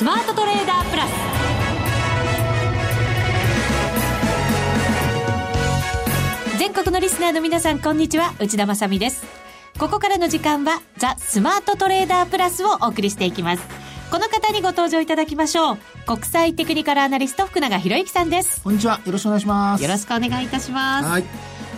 スマートトレーダープラス。全国のリスナーの皆さんこんにちは。内田まさです。ここからの時間はザ・スマートトレーダープラスをお送りしていきます。この方にご登場いただきましょう。国際テクニカルアナリスト福永博之さんです。こんにちは。よろしくお願いします。よろしくお願いいたします。はい。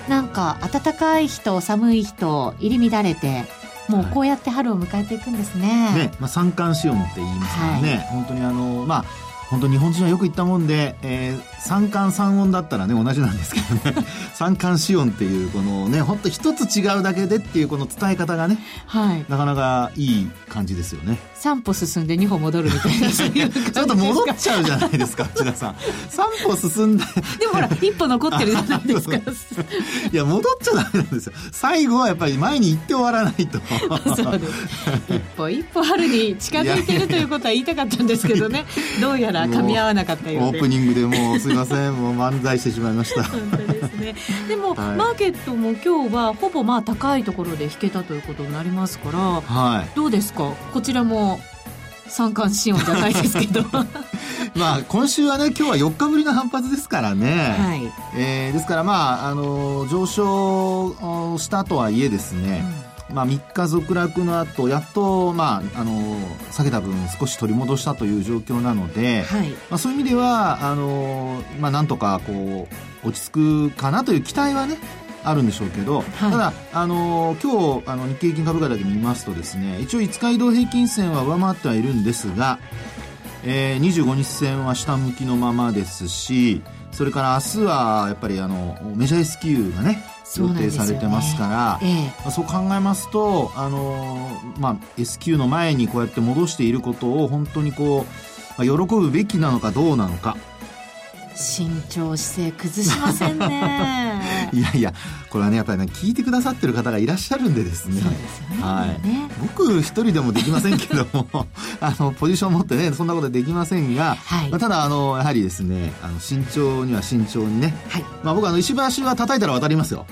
なんか暖かい日と寒い日と入り乱れてもうこうやって春を迎えていくんですね。ね、まあ、三寒四温って言いますからね、はい、本当にあの、まあ、本当日本人はよく言ったもんで、えー、三寒三温だったらね同じなんですけどね。三寒四温っていうこのね本当一つ違うだけでっていうこの伝え方がね、はい、なかなかいい感じですよね。三歩進んで二歩戻るみたいなちょっと戻っちゃうじゃないですか 内田さん。三歩進んででもほら一歩残ってるじゃないですか。いや戻っちゃダメなんですよ。最後はやっぱり前に行って終わらないと。そうです。一歩一歩春に近づいてるということは言いたかったんですけどね。どうやら噛み合わなかったようで。オープニングでもうすいませんもう漫才してしまいました。本当ですね。でも、はい、マーケットも今日はほぼまあ高いところで引けたということになりますから、はい、どうですか？こちらも三冠四温じゃないですけど。まあ今週はね今日は4日ぶりの反発ですからね、はい。えー、ですからまああの上昇したとはいえですね、うんまあ、3日続落の後やっと、まあ、あの下げた分少し取り戻したという状況なので、はい、まあ、そういう意味ではあの、まあ、なんとかこう落ち着くかなという期待はねあるんでしょうけど、はい、ただ、あの今日あの日経平均株価だけ見ますとですね一応5日移動平均線は上回ってはいるんですが、えー、25日線は下向きのままですしそれから明日はやっぱりあのメジャー S q がね予定されてますから、そう、ねええ、そう考えますと、あのまあ、S q の前にこうやって戻していることを本当にこう、まあ、喜ぶべきなのかどうなのか。慎重姿勢崩しませんね。いやいやこれはねやっぱりね聞いてくださってる方がいらっしゃるんでですね、ね、はい、ね、僕一人でもできませんけども あのポジション持ってねそんなことできませんが、はい、まあ、ただあのやはりですねあの慎重には慎重にね、はい、まあ、僕あの石橋は叩いたら渡りますよ。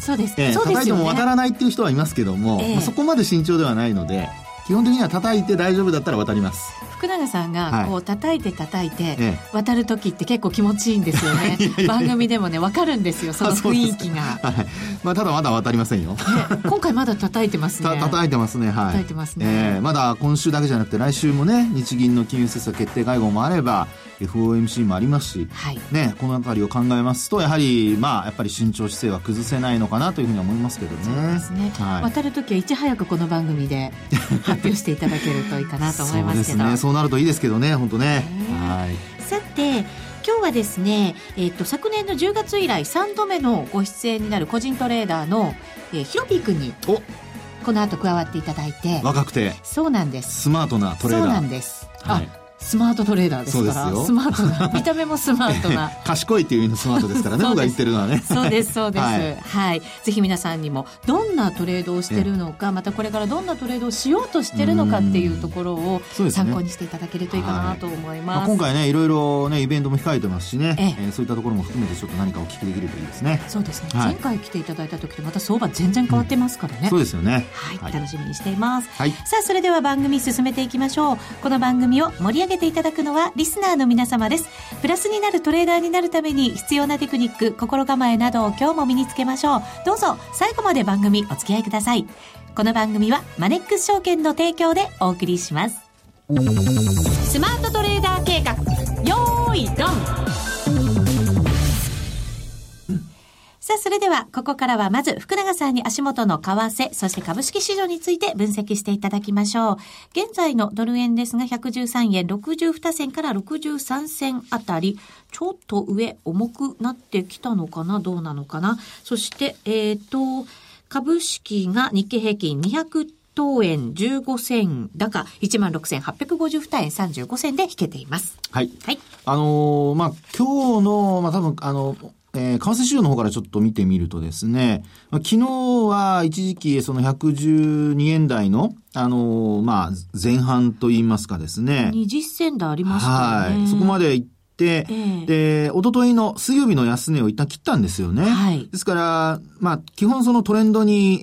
そうです、えー、そうです叩いても渡らないっていう人はいますけども、えー、まあ、そこまで慎重ではないので基本的には叩いて大丈夫だったら渡ります。福永さんがこう叩いて叩いて渡る時って結構気持ちいいんですよね、番組でもね分かるんですよその雰囲気が、はい、まあ、ただまだ渡りませんよ、ね、今回まだ叩いてますね。叩いてますね。はい。叩いてますね、えー、まだ今週だけじゃなくて来週もね日銀の金融政策決定会合もあれば FOMC もありますし、はい、ね、この辺りを考えますとやはりまあやっぱり慎重姿勢は崩せないのかなというふうに思いますけどね。そうですね、はい、渡る時はいち早くこの番組で 発表していただけるといいかなと思いますけど。そうですね。そうなるといいですけどね本当ね、はい、さて今日はですね、えーと、昨年の10月以来3度目のご出演になる個人トレーダーの、えー、ヒロピー君にこの後加わっていただいて。若くて。そうなんです。スマートなトレーダー。そうなんです、はい、スマートトレーダーですからスマートな 見た目もスマートな。賢いっていう意味のスマートですからね僕が言ってるのはね。そうですそうです、はい、はい、ぜひ皆さんにもどんなトレードをしてるのかまたこれからどんなトレードをしようとしてるのかっていうところを参考にしていただけるといいかなと思います、ねはいまあ、今回ねいろいろねイベントも控えてますしね、ええ。ー、そういったところも含めてちょっと何かお聞きできるといいですね。そうですね、はい、前回来ていただいた時とまた相場全然変わってますからね、うん、そうですよね。はい、楽しみにしています、はい、さあそれでは番組進めていきましょう。この番組を盛り上げていただくのはリスナーの皆様です。プラスになるトレーダーになるために必要なテクニック、心構えなどを今日も身につけましょう。どうぞ最後まで番組お付き合いください。この番組はマネックス証券の提供でお送りします。スマートトレーダー計画、よーいドンさあ、それでは、ここからはまず、福永さんに足元の為替、そして株式市場について分析していただきましょう。現在のドル円ですが、113円62銭から63銭あたり、ちょっと上、重くなってきたのかな？どうなのかな？そして、えっ、ー、と、株式が日経平均200等円15銭高16,852円35銭で引けています。はい。はい。あのー、まあ、今日の、まあ、多分、あの、えー、為替市場の方からちょっと見てみるとですね、まあ、昨日は一時期その112円台の、あのー、まあ、前半と言いますかですね。20銭台ありましたね。はい。そこまで行って、えー、で、おとといの水曜日の安値を一旦切ったんですよね。はい。ですから、まあ、基本そのトレンドに、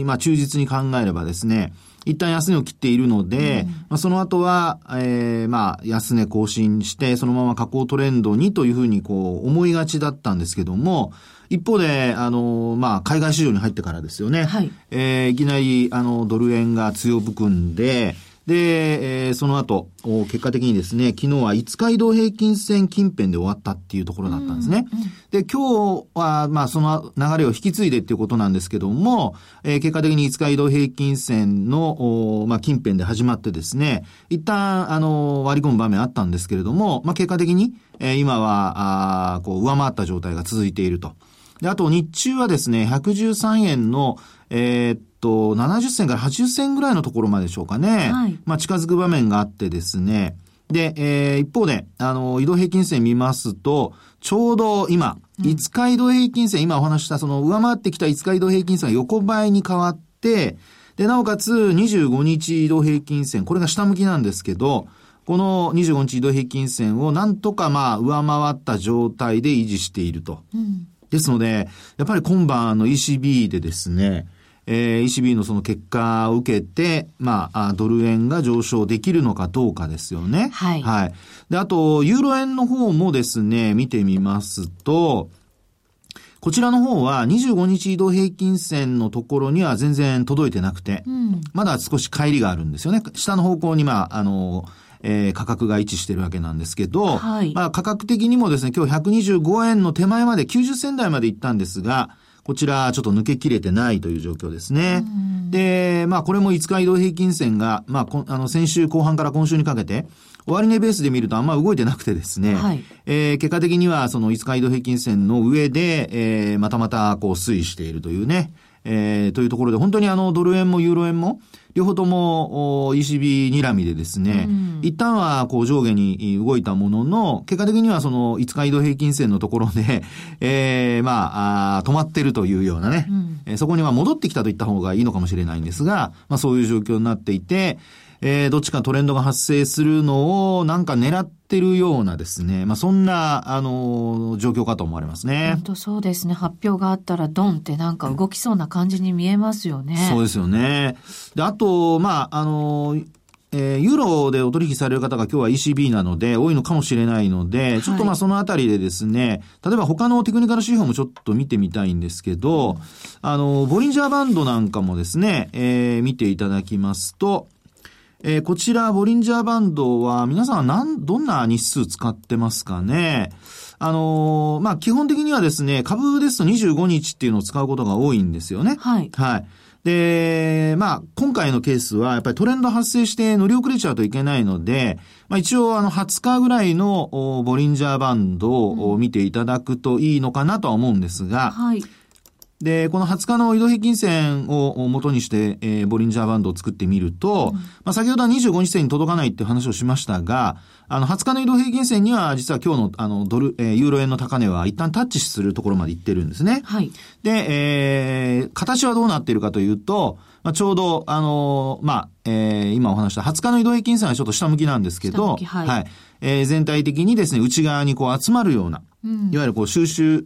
えー、まあ、忠実に考えればですね、一旦安値を切っているので、うん、まあ、その後は、えー、まあ、安値更新して、そのまま下降トレンドにというふうにこう思いがちだったんですけども、一方で、あの、まあ、海外市場に入ってからですよね。はい。えー、いきなり、あの、ドル円が強含んで、で、えー、その後、結果的にですね、昨日は5日移動平均線近辺で終わったっていうところだったんですね。うんうん、で、今日は、まあ、その流れを引き継いでっていうことなんですけども、えー、結果的に5日移動平均線の、まあ、近辺で始まってですね、一旦、あの、割り込む場面あったんですけれども、まあ、結果的に、えー、今は、あこう、上回った状態が続いていると。で、あと日中はですね、113円の、えー、っと、70銭から80銭ぐらいのところまででしょうかね。はい、まあ、近づく場面があってですね。で、えー、一方で、あの、移動平均線見ますと、ちょうど今、5日移動平均線、今お話したその上回ってきた5日移動平均線が横ばいに変わって、で、なおかつ25日移動平均線、これが下向きなんですけど、この25日移動平均線をなんとかまあ上回った状態で維持していると。うん、ですので、やっぱり今晩の ECB でですね、えー、ECB のその結果を受けて、まあ、ドル円が上昇できるのかどうかですよね。はい。はい。で、あと、ユーロ円の方もですね、見てみますと、こちらの方は25日移動平均線のところには全然届いてなくて、うん、まだ少し乖離があるんですよね。下の方向に、まあ、あの、えー、価格が位置してるわけなんですけど、はい、まあ価格的にもですね、今日125円の手前まで90銭台まで行ったんですが、こちらちょっと抜けきれてないという状況ですね。で、まあこれも5日移動平均線が、まああの先週後半から今週にかけて、終値ベースで見るとあんま動いてなくてですね、はい、えー、結果的にはその5日移動平均線の上で、えー、またまたこう推移しているというね、えー、というところで本当にあのドル円もユーロ円も、両方とも ECB 睨みでですね、うん、一旦はこう上下に動いたものの、結果的にはその5日移動平均線のところで、えー、まあ止まってるというようなね、うん、そこには戻ってきたと言った方がいいのかもしれないんですが、まあそういう状況になっていて、えー、どっちかトレンドが発生するのをなんか狙ってるようなですね、まあ、そんな、あの、状況かと思われますね。本当そうですね。発表があったらドンってなんか動きそうな感じに見えますよね。そうですよね。で、あと、まあ、あの、えー、ユーロでお取引される方が今日は ECB なので多いのかもしれないので、ちょっとまあそのあたりでですね、例えば他のテクニカル指標もちょっと見てみたいんですけど、あの、ボリンジャーバンドなんかもですね、えー、見ていただきますと、えー、こちら、ボリンジャーバンドは、皆さんは何、どんな日数使ってますかね？あのー、まあ、基本的にはですね、株ですと25日っていうのを使うことが多いんですよね。はい。はい。で、まあ、今回のケースは、やっぱりトレンド発生して乗り遅れちゃうといけないので、まあ一応、あの、20日ぐらいのボリンジャーバンドを見ていただくといいのかなとは思うんですが、はい。で、この20日の移動平均線を元にして、えー、ボリンジャーバンドを作ってみると、うん、まあ、先ほどは25日線に届かないっていう話をしましたが、あの、20日の移動平均線には、実は今日の、あの、ドル、えー、ユーロ円の高値は一旦タッチするところまで行ってるんですね。はい。で、えー、形はどうなっているかというと、まあ、ちょうど、あのまあ、えー、今お話した20日の移動平均線はちょっと下向きなんですけど、はい、はい。えー、全体的にですね、内側にこう集まるような、いわゆるこう収縮、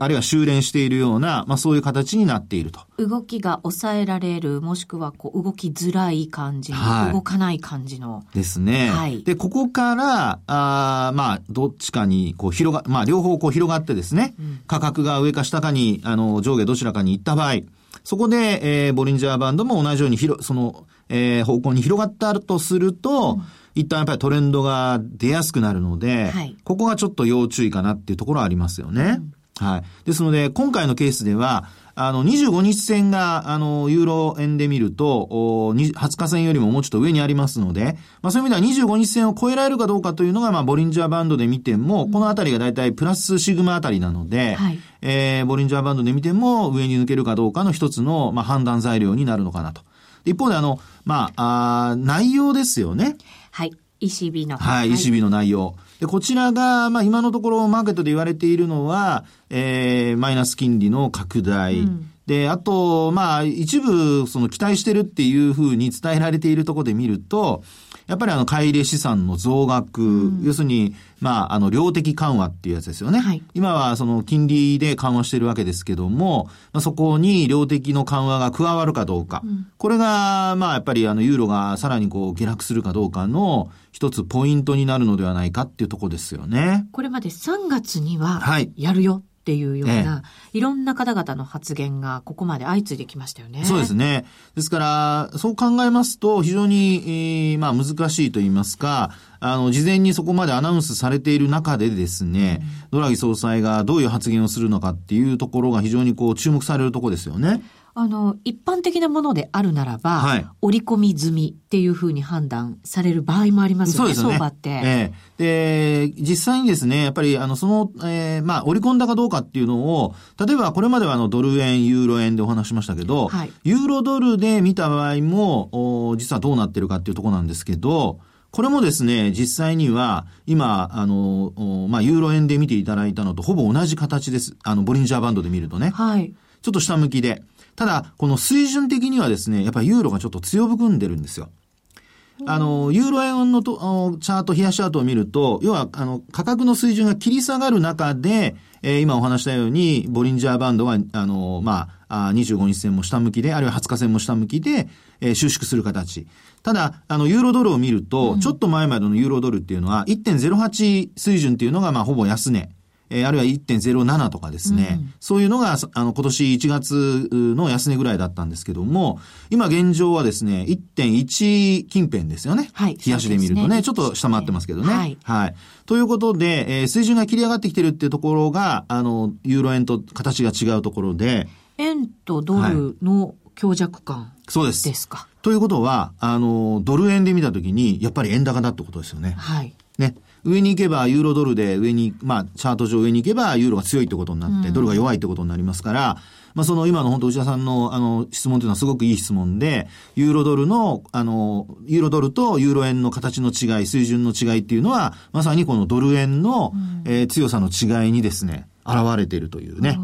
あるいは修練しているような、まあそういう形になっていると。動きが抑えられる、もしくはこう動きづらい感じ、はい、動かない感じの。ですね。はい。で、ここから、あまあ、どっちかにこう広が、まあ両方こう広がってですね、うん、価格が上か下かに、あの、上下どちらかに行った場合、そこで、えー、ボリンジャーバンドも同じように広、その、えー、方向に広がったとすると、うん一旦やっぱりトレンドが出やすくなるので、はい、ここがちょっと要注意かなっていうところはありますよね。うん、はい。ですので、今回のケースでは、あの、25日線が、あの、ユーロ円で見ると、20日線よりももうちょっと上にありますので、まあそういう意味では25日線を超えられるかどうかというのが、まあ、ボリンジャーバンドで見ても、うん、このあたりがだいたいプラスシグマあたりなので、はい、えー、ボリンジャーバンドで見ても、上に抜けるかどうかの一つの、まあ、判断材料になるのかなと。一方で、あの、まあ、あ内容ですよね。はい。ECB の。はい、ECB の内容。で、こちらが、まあ今のところマーケットで言われているのは、えー、マイナス金利の拡大。うん、で、あと、まあ一部、その期待してるっていうふうに伝えられているところで見ると、やっぱりあの、買い入れ資産の増額、うん、要するに、まあ、あの、量的緩和っていうやつですよね。はい、今はその金利で緩和してるわけですけども、まあ、そこに量的の緩和が加わるかどうか。うん、これが、まあ、やっぱりあの、ユーロがさらにこう、下落するかどうかの一つポイントになるのではないかっていうところですよね。これまで3月には、やるよ。はいっていうような、いろんな方々の発言がここまで相次いできましたよね。そうですね。ですから、そう考えますと、非常に、えー、まあ難しいと言いますか、あの、事前にそこまでアナウンスされている中でですね、うん、ドラギ総裁がどういう発言をするのかっていうところが非常にこう注目されるところですよね。あの、一般的なものであるならば、はい、織り込み済みっていうふうに判断される場合もありますよね、そうですね相場って。ええで、実際にですね、やっぱり、あの、その、えー、まあ、織り込んだかどうかっていうのを、例えばこれまではあの、ドル円、ユーロ円でお話しましたけど、はい、ユーロドルで見た場合も、お実はどうなってるかっていうところなんですけど、これもですね、実際には、今、あの、まあ、ユーロ円で見ていただいたのとほぼ同じ形です。あの、ボリンジャーバンドで見るとね。はい。ちょっと下向きで。ただ、この水準的にはですね、やっぱりユーロがちょっと強含んでるんですよ。あの、ユーロ円のとチャート、冷やしチャートを見ると、要は、あの、価格の水準が切り下がる中で、えー、今お話したように、ボリンジャーバンドが、あの、まあ、あ25日線も下向きで、あるいは20日線も下向きで、えー、収縮する形。ただ、あの、ユーロドルを見ると、うん、ちょっと前までのユーロドルっていうのは、1.08水準っていうのが、まあ、ほぼ安値。えー、あるいは1.07とかですね、うん、そういうのが、あの、今年1月の安値ぐらいだったんですけども、今現状はですね、1.1近辺ですよね。はい。冷やしで見るとね、ねちょっと下回ってますけどね。はい。はい。ということで、えー、水準が切り上がってきてるっていうところが、あの、ユーロ円と形が違うところで、円とドルの強弱感、そうです。ですか？ということは、あの、ドル円で見たときに、やっぱり円高だってことですよね。はい。ね。上に行けばユーロドルで上に、まあ、チャート上上に行けばユーロが強いってことになって、ドルが弱いってことになりますから、まあ、その今の本当内田さんのあの質問というのはすごくいい質問で、ユーロドルの、あの、ユーロドルとユーロ円の形の違い、水準の違いっていうのは、まさにこのドル円の、うん、えー、強さの違いにですね、現れているというね。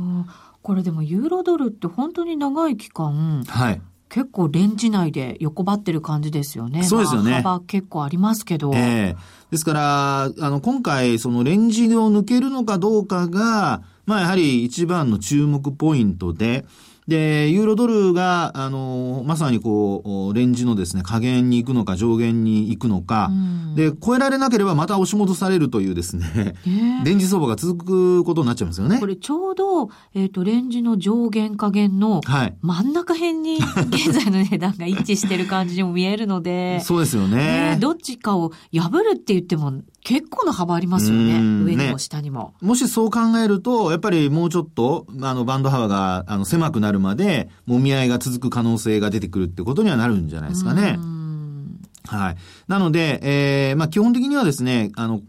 これでもユーロドルって本当に長い期間、はい。結構レンジ内で横ばってる感じですよね。そうですよね。幅結構ありますけど。ええー、ですから、あの、今回、そのレンジを抜けるのかどうかが、まあやはり一番の注目ポイントで、で、ユーロドルが、あの、まさにこう、レンジのですね、下限に行くのか上限に行くのか、うん、で、超えられなければまた押し戻されるというですね、えー、レンジ相場が続くことになっちゃいますよね。これちょうど、えっ、ー、と、レンジの上限下限の真ん中辺に 現在の値段が一致してる感じにも見えるので、そうですよね、ね、どっちかを破るって言っても結構な幅ありますよね。上にも下にも、ね、もしそう考えると、やっぱりもうちょっと、あの、バンド幅が、あの、狭くなるまで、もみ合いが続く可能性が出てくるってことにはなるんじゃないですかね。はい。なので、えー、まあ、基本的にはですね、あの、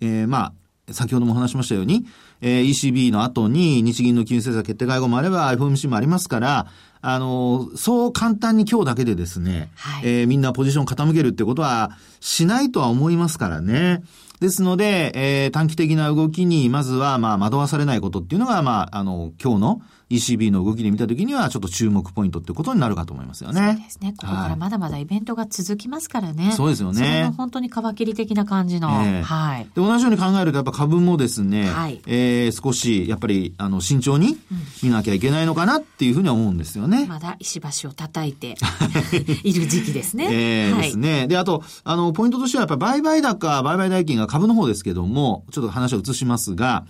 えー、まあ、先ほども話しましたように、えー、ECB の後に日銀の金融政策決定会合もあれば FOMC もありますから、あの、そう簡単に今日だけでですね、はい、えー、みんなポジション傾けるってことはしないとは思いますからね。ですので、えー、短期的な動きにまずは、まあ、惑わされないことっていうのが、まあ、あの、今日の ECB の動きで見たときには、ちょっと注目ポイントってことになるかと思いますよね。そうですね。ここからまだまだイベントが続きますからね。はい、そうですよね。それの本当に皮切り的な感じの。えー、はい。で、同じように考えると、やっぱ株もですね、はい、えー、少し、やっぱり、あの、慎重に見なきゃいけないのかなっていうふうには思うんですよね。まだ石橋を叩いて いる時期ですね。ええーはい、ですね。で、あと、あの、ポイントとしては、やっぱ売買高、売買代金が株の方ですけども、ちょっと話を移しますが、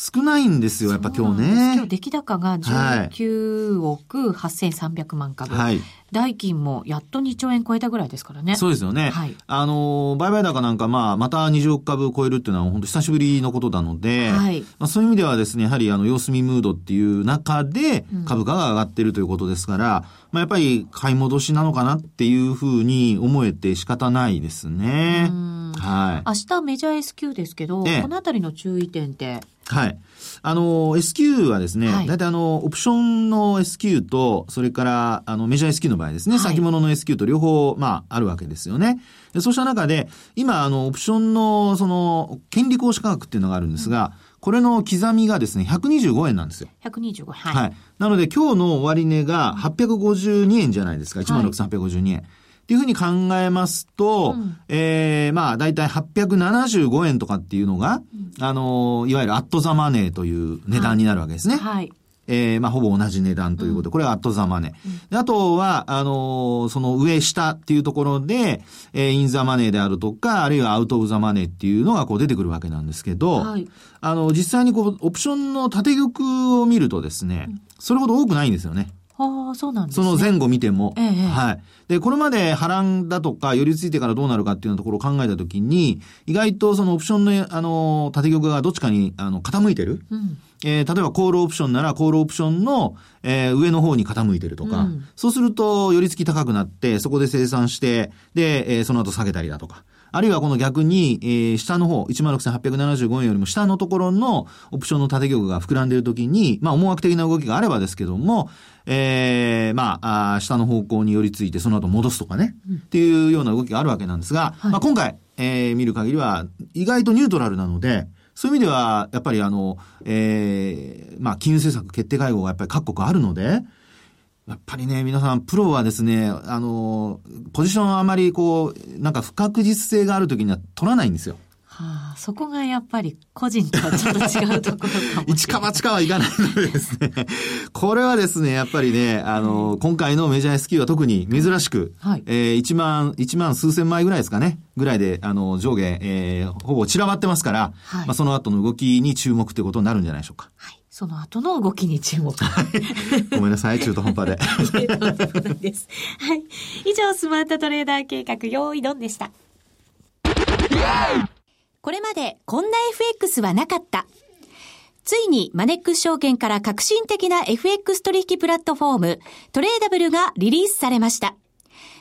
少ないんですよ、やっぱ今日ね。今日出来高が19億8300万株。はい。代金もやっと2兆円超えたぐらいですからね。そうですよね。はい。あの、売買高なんかまあ、また20億株超えるっていうのは本当久しぶりのことなので、はい。まあ、そういう意味ではですね、やはりあの、様子見ムードっていう中で株価が上がってるということですから、うん、まあやっぱり買い戻しなのかなっていうふうに思えて仕方ないですね。はい。明日メジャー S q ですけど、このあたりの注意点ってはい。あの、SQ はですね、はい、大体あの、オプションの SQ と、それから、あの、メジャー SQ の場合ですね、はい、先物の SQ と両方、まあ、あるわけですよね。でそうした中で、今、あの、オプションの、その、権利行使価格っていうのがあるんですが、うんこれの刻みがですね、125円なんですよ。125、はい。はい。なので今日の終値が852円じゃないですか。16,852円。っっていうふうに考えますと、うん、えー、まあ、だいたい875円とかっていうのが、うん、あの、いわゆるアットザマネーという値段になるわけですね。はい、はい。えー、まあ、ほぼ同じ値段ということで、これはアットザマネー。あとは、あのー、その上下っていうところで、えー、インザマネーであるとか、あるいはアウトオブザマネーっていうのがこう出てくるわけなんですけど、はい、あの、実際にこう、オプションの縦玉を見るとですね、それほど多くないんですよね。ああ、そうなんです、ね、その前後見ても。ええ、はい。で、これまで波乱だとか、寄り付いてからどうなるかっていうところを考えたときに、意外とそのオプションの、あの、縦玉がどっちかに、あの、傾いてる。うん、えー、例えばコールオプションなら、コールオプションの、えー、上の方に傾いてるとか、うん、そうすると、寄り付き高くなって、そこで生産して、で、えー、その後下げたりだとか。あるいはこの逆に、えー、下の方、16,875円よりも下のところのオプションの縦玉が膨らんでいるときに、まあ思惑的な動きがあればですけども、ええー、まああ、下の方向に寄り付いてその後戻すとかね、うん、っていうような動きがあるわけなんですが、はい、まあ今回、えー、見る限りは意外とニュートラルなので、そういう意味では、やっぱりあの、ええー、まあ金融政策決定会合がやっぱり各国あるので、やっぱりね、皆さん、プロはですね、あの、ポジションあまりこう、なんか不確実性があるときには取らないんですよ。はあ、そこがやっぱり個人とはちょっと違うところかも一か八かはいかないのでですね。これはですね、やっぱりね、あの、うん、今回のメジャー S q は特に珍しく、はい、えー、1万、1万数千枚ぐらいですかね、ぐらいで、あの、上下、えー、ほぼ散らばってますから、はい、まあその後の動きに注目ということになるんじゃないでしょうか。はい。その後の動きに注目。ごめんなさい、中途半端で。です。はい。以上、スマートトレーダー計画、用意ドンでした。これまでこんな FX はなかった。ついにマネックス証券から革新的な FX 取引プラットフォームトレーダブルがリリースされました。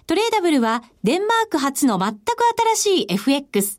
トレーダブルはデンマーク初の全く新しい FX。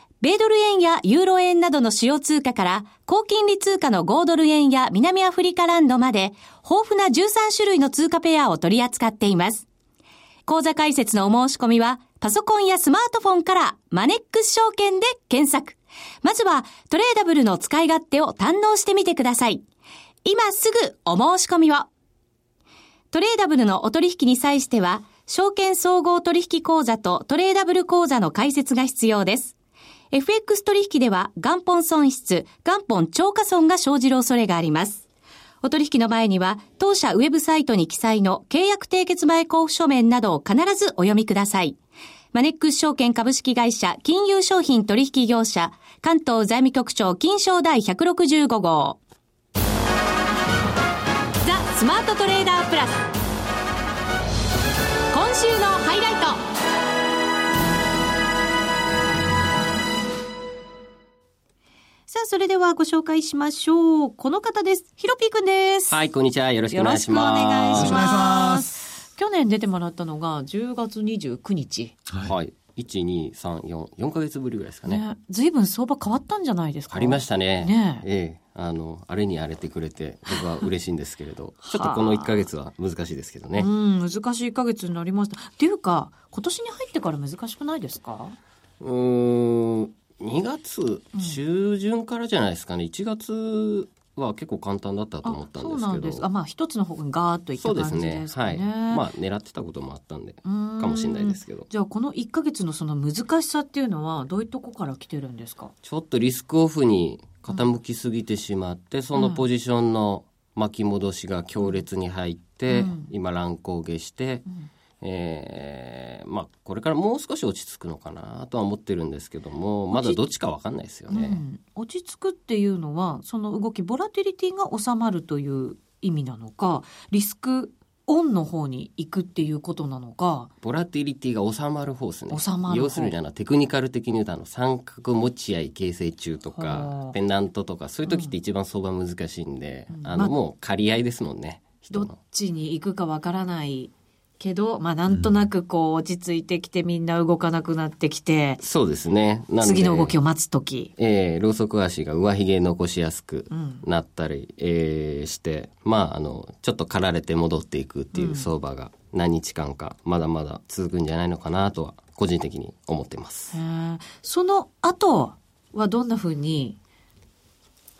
米ドル円やユーロ円などの主要通貨から高金利通貨の5ドル円や南アフリカランドまで豊富な13種類の通貨ペアを取り扱っています。講座解説のお申し込みはパソコンやスマートフォンからマネックス証券で検索。まずはトレーダブルの使い勝手を堪能してみてください。今すぐお申し込みを。トレーダブルのお取引に際しては、証券総合取引口座とトレーダブル口座の開設が必要です。FX 取引では元本損失、元本超過損が生じる恐れがあります。お取引の前には、当社ウェブサイトに記載の契約締結前交付書面などを必ずお読みください。マネックス証券株式会社金融商品取引業者関東財務局長金賞第165号ザ・スマートトレーダープラス今週のハイライトさあ、それではご紹介しましょう。この方です。ヒロピーくんです。はい、こんにちは。よろしくお願いします。よろしくお願いします。去年出てもらったのが10月29日。はい。1、2、3、4、4か月ぶりぐらいですかね。ね随分相場変わったんじゃないですかありましたね。ねええ。あの、あれに荒れてくれて、僕は嬉しいんですけれど、ちょっとこの1か月は難しいですけどね。うん、難しい1か月になりました。っていうか、今年に入ってから難しくないですか？うん、2月中旬からじゃないですかね。1月は結構簡単だったと思ったんですけど。そうなんです。あまあ一つの方にガーッといった感じですかね、ね、はい。まあ狙ってたこともあったんでかもしれないですけど。じゃあこの1か月のその難しさっていうのはどういうとこから来てるんですか？ちょっとリスクオフに傾きすぎてしまって、うん、そのポジションの巻き戻しが強烈に入って、うん、今乱高下して、うんえー、まあこれからもう少し落ち着くのかなとは思ってるんですけどもまだどっちか分かんないですよね、うん、落ち着くっていうのはその動きボラティリティが収まるという意味なのかリスクオンの方に行くっていうことなのか。ボラティリティが収まる方ですね。収まる要するにあのテクニカル的に言うとあの三角持ち合い形成中とかペナントとかそういう時って一番相場難しいんで、うん、あのもう借り合いですもんね、どっちに行くかわからないけど、まあなんとなくこう落ち着いてきてみんな動かなくなってきて。そうですね。次の動きを待つとき。ええー、ローソク足が上髭残しやすくなったり、うん、えー、して、まああの、ちょっと刈られて戻っていくっていう相場が何日間かまだまだ続くんじゃないのかなとは個人的に思ってます。その後はどんなふうに？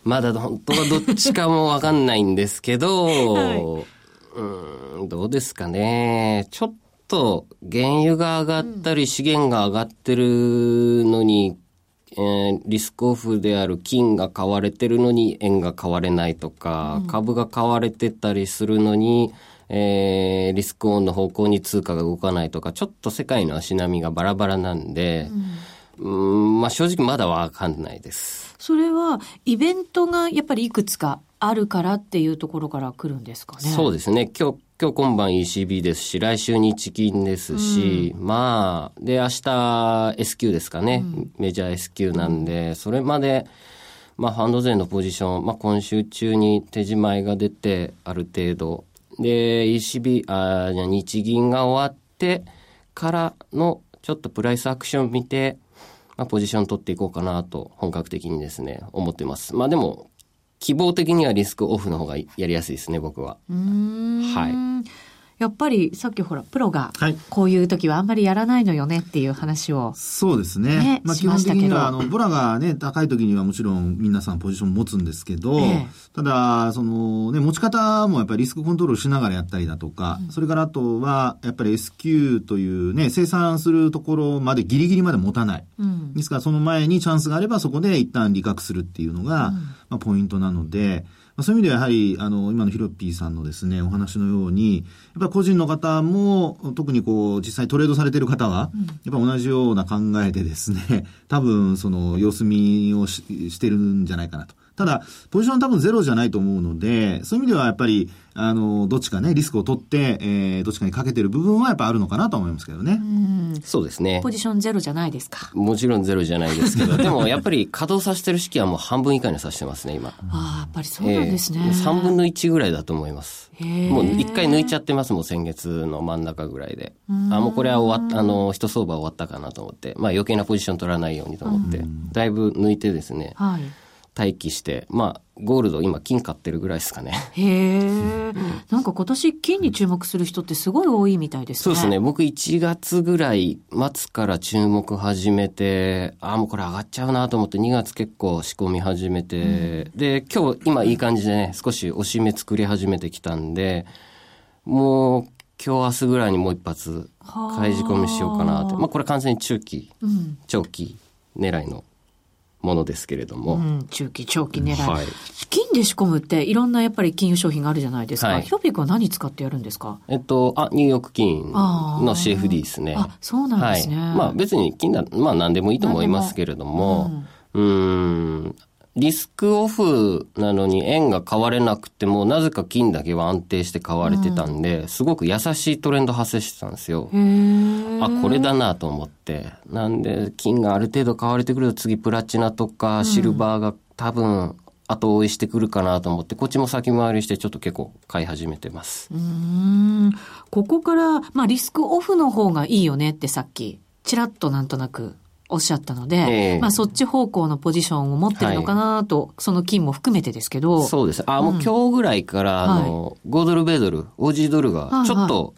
まだ本当はどっちかもわかんないんですけど、はいうん、どうですかね。ちょっと原油が上がったり資源が上がってるのに、えー、リスクオフである金が買われてるのに円が買われないとか、うん、株が買われてたりするのに、えー、リスクオンの方向に通貨が動かないとか、ちょっと世界の足並みがバラバラなんで、うん、ん、まあ正直まだわかんないです。それは、イベントがやっぱりいくつかあるからっていうところから来るんですかね。そうですね。今日、今日今晩 ECB ですし、来週日金ですし、うん、まあ、で、明日 S q ですかね。うん、メジャー S q なんで、それまで、まあ、ハンド税のポジション、まあ、今週中に手仕舞いが出て、ある程度。で、ECB、あ、じゃ日銀が終わってからの、ちょっとプライスアクション見て、まあ、ポジション取っていこうかなと、本格的にですね、思ってます。まあでも、希望的にはリスクオフの方がやりやすいですね、僕は。はい。やっぱりさっきほらプロがこういう時はあんまりやらないのよねっていう話を、ね、そうですね。まあ基本的にはあのボラがね高い時にはもちろん皆さんポジション持つんですけど、ええ、ただそのね持ち方もやっぱりリスクコントロールしながらやったりだとか、うん、それからあとはやっぱり S q というね生産するところまでギリギリまで持たない。うん、ですからその前にチャンスがあればそこで一旦利確するっていうのが、うん、まあポイントなので。そういう意味ではやはり、あの、今のヒロピーさんのですね、お話のように、やっぱり個人の方も、特にこう、実際トレードされてる方は、やっぱ同じような考えでですね、多分、その、様子見をししてるんじゃないかなと。ただ、ポジション多分ゼロじゃないと思うので、そういう意味ではやっぱり、あの、どっちかね、リスクを取って、えー、どっちかにかけてる部分はやっぱあるのかなと思いますけどね。そうですね。ポジションゼロじゃないですか。もちろんゼロじゃないですけど、でもやっぱり稼働させてる式はもう半分以下にさせてますね、今。ああ、やっぱりそうなんですね。えー、3分の1ぐらいだと思います。もう一回抜いちゃってますもん、先月の真ん中ぐらいで。あ、もうこれは終わった、あの、一相場終わったかなと思って、まあ余計なポジション取らないようにと思って、だいぶ抜いてですね。はい。待機して、まあ、ゴールド今金買ってるぐらいですかね。へえ。なんか今年金に注目する人ってすごい多いみたいですね。そうですね。僕1月ぐらい末から注目始めて、ああ、もうこれ上がっちゃうなと思って2月結構仕込み始めて、うん、で、今日今いい感じでね、少し押し目作り始めてきたんで、もう今日明日ぐらいにもう一発買い仕込みしようかなって。まあこれ完全に中期、うん、長期狙いのものですけれども。うん、中期、長期狙い。はい、金で仕込むっていろんなやっぱり金融商品があるじゃないですか。はい、ヒョピックは何使ってやるんですか？えっと、あ、ニューヨーク金の CFD ですね。あそうなんですね。はい、まあ別に金だ、まあ何でもいいと思いますけれども、うん、うんリスクオフなのに円が買われなくても、なぜか金だけは安定して買われてたんで、うん、すごく優しいトレンド発生してたんですよ。あ、これだなと思って。なんで、金がある程度買われてくると次プラチナとかシルバーが多分後追いしてくるかなと思って、こっちも先回りしてちょっと結構買い始めてます。うん。ここから、まあリスクオフの方がいいよねってさっき、ちらっとなんとなくおっしゃったので、えー、まあそっち方向のポジションを持ってるのかなと、はい、その金も含めてですけど。そうです。あ、うん、もう今日ぐらいから、あの、はい、5ドル米ドル、オージードルが、ちょっと、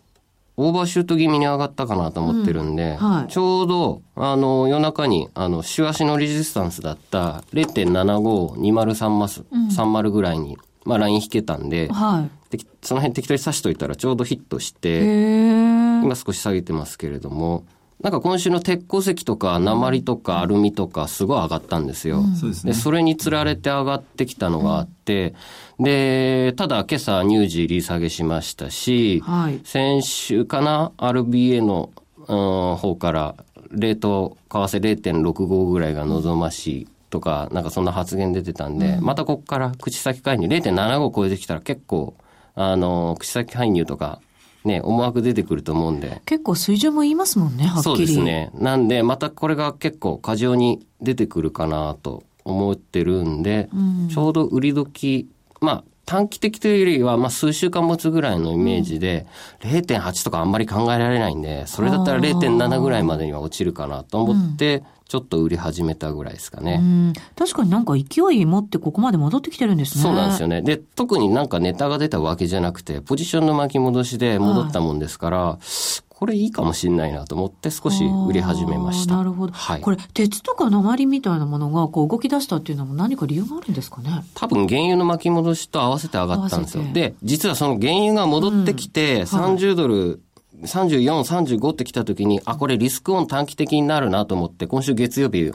オーバーシュート気味に上がったかなと思ってるんで、うん。はい、ちょうど、あの、夜中に、あの、週足のレジスタンスだった0.752030マス、うん、30ぐらいに、まあ、ライン引けたんで、はい、でその辺適当に刺しといたらちょうどヒットして、今少し下げてますけれども、なんか今週の鉄鉱石とか鉛とかアルミとかすごい上がったんですよ。うん、でそれにつられて上がってきたのがあって、で、ただ今朝ニュージー利下げしましたし、はい、先週かな RBA の、うん、方からレート為替0.65ぐらいが望ましいとか、なんかそんな発言出てたんで、うん、またここから口先介入0.75超えてきたら結構、あの、口先介入とかね、思惑出てくると思うんで。結構水準も言いますもんね、はっきり。そうですね。なんで、またこれが結構過剰に出てくるかなと思ってるんで、うん、ちょうど売り時、まあ、短期的というよりは、まあ、数週間持つぐらいのイメージで、うん、0.8とかあんまり考えられないんで、それだったら0.7ぐらいまでには落ちるかなと思って、ちょっと売り始めたぐらいですかね。確かになんか勢い持ってここまで戻ってきてるんですね。そうなんですよね。で、特になんかネタが出たわけじゃなくて、ポジションの巻き戻しで戻ったもんですから、はい、これいいかもしれないなと思って少し売り始めました。なるほど。はい。これ、鉄とか鉛みたいなものがこう動き出したっていうのも何か理由があるんですかね？多分原油の巻き戻しと合わせて上がったんですよ。で、実はその原油が戻ってきて、30ドル、34、35って来た時に、あ、これリスクオン短期的になるなと思って、今週月曜日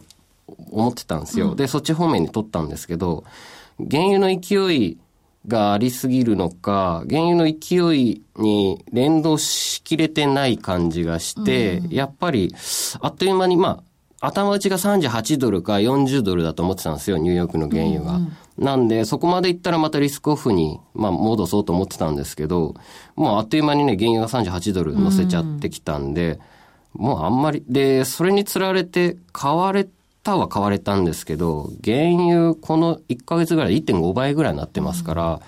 思ってたんですよ。うん、で、そっち方面に取ったんですけど、原油の勢いがありすぎるのか、原油の勢いに連動しきれてない感じがして、うん、やっぱり、あっという間に、まあ、頭打ちが38ドルか40ドルだと思ってたんですよ、ニューヨークの原油が。うん、なんで、そこまでいったらまたリスクオフに、まあ、戻そうと思ってたんですけど、もうあっという間にね、原油が38ドル乗せちゃってきたんで、うん、もうあんまり、で、それにつられて買われターは買われたんですけど、原油この1ヶ月ぐらい1.5倍ぐらいになってますから、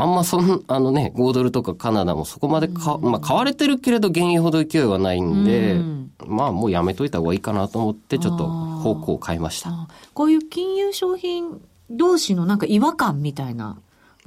あんまそん、あのね、5ドルとかカナダもそこまでか、まあ買われてるけれど原油ほど勢いはないんで、ん。まあもうやめといた方がいいかなと思って、ちょっと方向を変えました。こういう金融商品同士のなんか違和感みたいな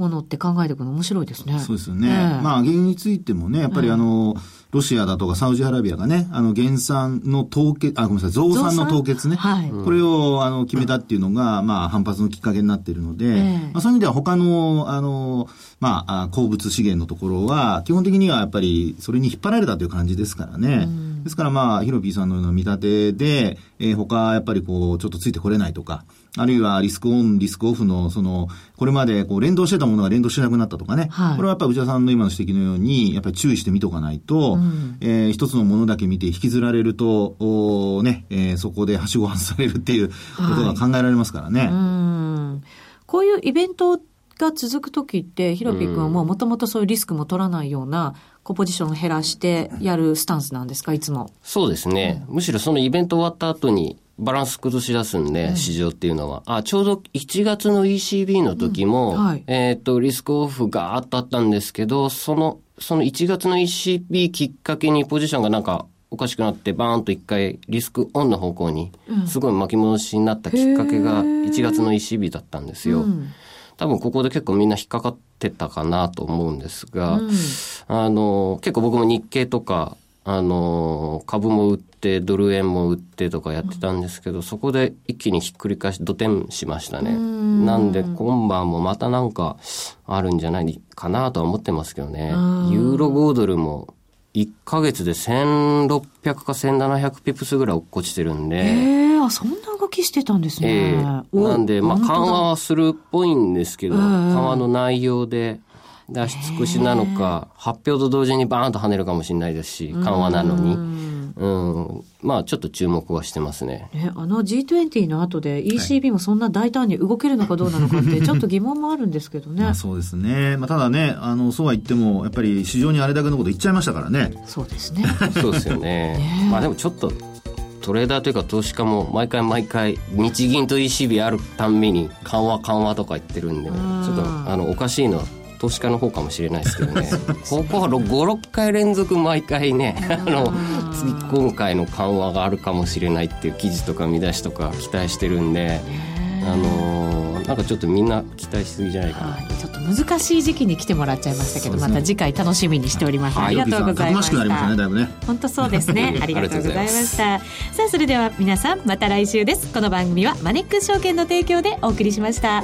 ものって考えていくの面白いですね。そうですよね。えー、まあ原油についてもね、やっぱりあの、えーロシアだとかサウジアラビアがね、あの、減産の凍結、あ、ごめんなさい、増産の凍結ね。はい。これを、あの、決めたっていうのが、まあ、反発のきっかけになっているので、えー、まあ、そういう意味では他の、あの、まあ、鉱物資源のところは、基本的にはやっぱり、それに引っ張られたという感じですからね。ですからまあ、ヒロピーさんのような見立てで、えー、他、やっぱりこう、ちょっとついてこれないとか、あるいはリスクオン、リスクオフの、その、これまでこう連動してたものが連動しなくなったとかね。はい、これはやっぱり内田さんの今の指摘のように、やっぱり注意して見とかないと、うん、えー、一つのものだけ見て引きずられると、おね、えー、そこではしご外されるっていうことが考えられますからね。はい、うん。こういうイベントが続くときって、ヒロピー君はもともとそういうリスクも取らないような、コポジションを減らしてやるスタンスなんですか、いつも。そうですね。うん、むしろそのイベント終わった後に、バランス崩し出すんで、市場っていうのは。あ、ちょうど1月の ECB の時も、うん。はい、えっ、と、リスクオフがあったあったんですけど、その、その1月の ECB きっかけにポジションがなんかおかしくなってバーンと一回リスクオンの方向にすごい巻き戻しになったきっかけが1月の ECB だったんですよ。多分ここで結構みんな引っかかってたかなと思うんですが、うん、あの、結構僕も日経とかあの、株も売って、ドル円も売ってとかやってたんですけど、そこで一気にひっくり返し、土点しましたね。なんで、今晩もまたなんかあるんじゃないかなとは思ってますけどね。ユーロ5ドルも1ヶ月で1600か1700ピプスぐらい落っこちてるんで。ええー、あ、そんな動きしてたんですね。えー、なんで、まあ緩和はするっぽいんですけど、緩和の内容で、出し尽くしなのか、発表と同時にバーンと跳ねるかもしれないですし、緩和なのに。うん、まあちょっと注目はしてますね。ねあの G20 の後で ECB もそんな大胆に動けるのかどうなのかって、ちょっと疑問もあるんですけどね。まあ、そうですね。まあただね、あの、そうは言っても、やっぱり市場にあれだけのこと言っちゃいましたからね。そうですね。そうですよね。ねまあでもちょっと、トレーダーというか投資家も毎回毎回日銀と ECB あるたんびに緩和緩和とか言ってるんで、ちょっとあのおかしいのは投資家の方かもしれないですけどね。ここは56回連続毎回ねあの次今回の緩和があるかもしれないっていう記事とか見出しとか期待してるんで。あのー、なんかちょっとみんな期待しすぎじゃないかな、はい、ちょっと難しい時期に来てもらっちゃいましたけど、ね、また次回楽しみにしております、はい、ありがとうございました、ね、本当そうですね。ありがとうございました。さあそれでは皆さんまた来週です。この番組はマネックス証券の提供でお送りしました